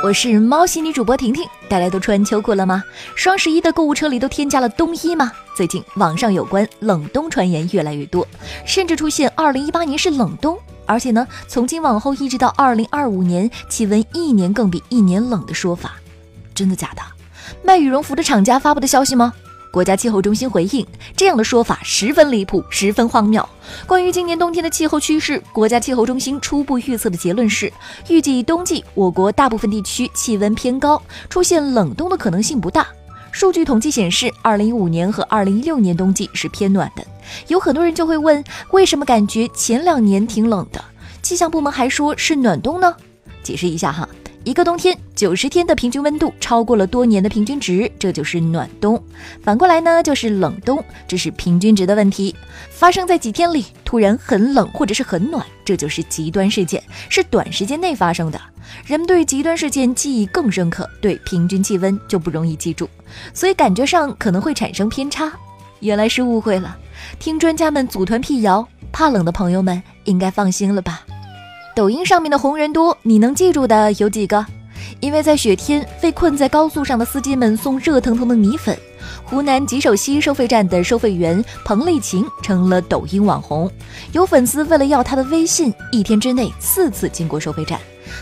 我是猫系女主播婷婷，大家都穿秋裤了吗？双十一的购物车里都添加了冬衣吗？最近网上有关冷冬传言越来越多，甚至出现二零一八年是冷冬，而且呢，从今往后一直到二零二五年，气温一年更比一年冷的说法，真的假的？卖羽绒服的厂家发布的消息吗？国家气候中心回应，这样的说法十分离谱，十分荒谬。关于今年冬天的气候趋势，国家气候中心初步预测的结论是，预计冬季我国大部分地区气温偏高，出现冷冻的可能性不大。数据统计显示，二零一五年和二零一六年冬季是偏暖的。有很多人就会问，为什么感觉前两年挺冷的？气象部门还说是暖冬呢？解释一下哈。一个冬天九十天的平均温度超过了多年的平均值，这就是暖冬。反过来呢，就是冷冬，这是平均值的问题。发生在几天里突然很冷或者是很暖，这就是极端事件，是短时间内发生的。人们对极端事件记忆更深刻，对平均气温就不容易记住，所以感觉上可能会产生偏差。原来是误会了，听专家们组团辟谣，怕冷的朋友们应该放心了吧。抖音上面的红人多，你能记住的有几个？因为在雪天被困在高速上的司机们送热腾腾的米粉，湖南吉首西收费站的收费员彭丽琴成了抖音网红。有粉丝为了要她的微信，一天之内四次经过收费站。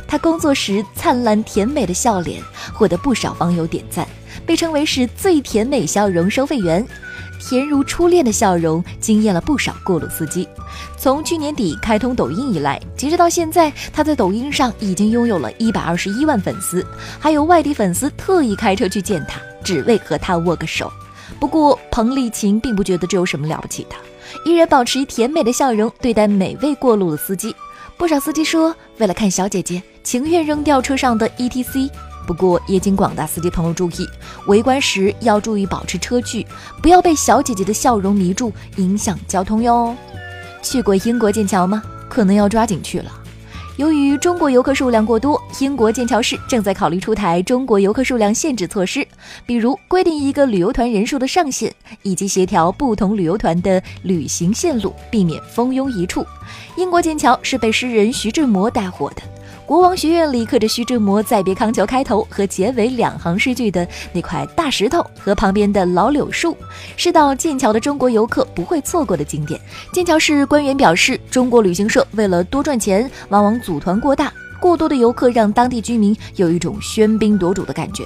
她工作时灿烂甜美的笑脸获得不少网友点赞，被称为是最甜美笑容收费员。甜如初恋的笑容惊艳了不少过路司机。从去年底开通抖音以来，截止到现在，他在抖音上已经拥有了一百二十一万粉丝，还有外地粉丝特意开车去见他，只为和他握个手。不过，彭丽琴并不觉得这有什么了不起的，依然保持甜美的笑容对待每位过路的司机。不少司机说，为了看小姐姐，情愿扔掉车上的 ETC。不过，也请广大司机朋友注意，围观时要注意保持车距，不要被小姐姐的笑容迷住，影响交通哟。去过英国剑桥吗？可能要抓紧去了。由于中国游客数量过多，英国剑桥市正在考虑出台中国游客数量限制措施，比如规定一个旅游团人数的上限，以及协调不同旅游团的旅行线路，避免蜂拥一处。英国剑桥是被诗人徐志摩带火的。国王学院里刻着徐志摩《再别康桥》开头和结尾两行诗句的那块大石头和旁边的老柳树，是到剑桥的中国游客不会错过的景点。剑桥市官员表示，中国旅行社为了多赚钱，往往组团过大，过多的游客让当地居民有一种喧宾夺主的感觉。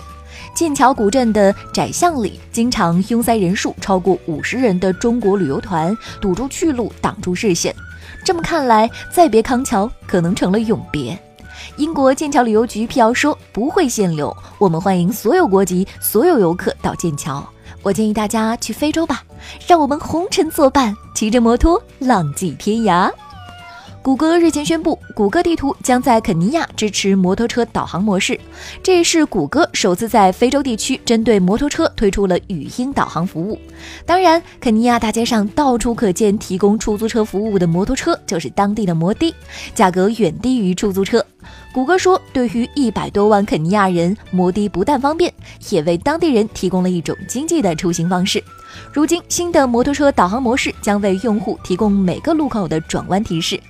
剑桥古镇的窄巷里经常拥塞人数超过五十人的中国旅游团，堵住去路，挡住视线。这么看来，再别康桥可能成了永别。英国剑桥旅游局辟谣说不会限流，我们欢迎所有国籍、所有游客到剑桥。我建议大家去非洲吧，让我们红尘作伴，骑着摩托浪迹天涯。谷歌日前宣布，谷歌地图将在肯尼亚支持摩托车导航模式，这是谷歌首次在非洲地区针对摩托车推出了语音导航服务。当然，肯尼亚大街上到处可见提供出租车服务的摩托车，就是当地的摩的，价格远低于出租车。谷歌说，对于一百多万肯尼亚人，摩的不但方便，也为当地人提供了一种经济的出行方式。如今，新的摩托车导航模式将为用户提供每个路口的转弯提示。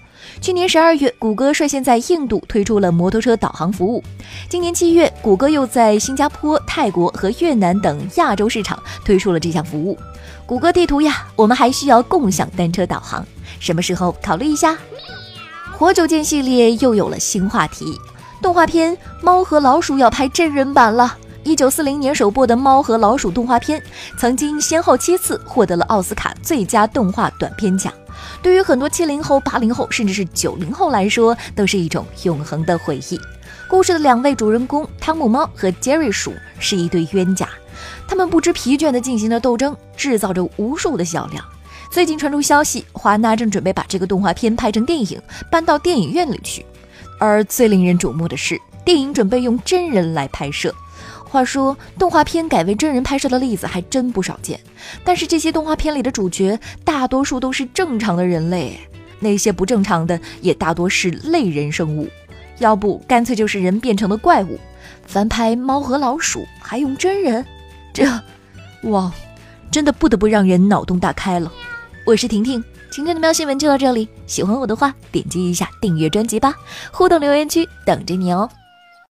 去年十二月，谷歌率先在印度推出了摩托车导航服务。今年七月，谷歌又在新加坡、泰国和越南等亚洲市场推出了这项服务。谷歌地图呀，我们还需要共享单车导航，什么时候考虑一下？活久见系列又有了新话题，动画片《猫和老鼠》要拍真人版了。一九四零年首播的《猫和老鼠》动画片，曾经先后七次获得了奥斯卡最佳动画短片奖。对于很多七零后、八零后，甚至是九零后来说，都是一种永恒的回忆。故事的两位主人公汤姆猫和杰瑞鼠是一对冤家，他们不知疲倦地进行着斗争，制造着无数的笑料。最近传出消息，华纳正准备把这个动画片拍成电影，搬到电影院里去。而最令人瞩目的是，电影准备用真人来拍摄。话说，动画片改为真人拍摄的例子还真不少见，但是这些动画片里的主角大多数都是正常的人类，那些不正常的也大多是类人生物，要不干脆就是人变成的怪物。翻拍猫和老鼠还用真人，这，哇，真的不得不让人脑洞大开了。我是婷婷，今天的喵新闻就到这里，喜欢我的话点击一下订阅专辑吧，互动留言区等着你哦。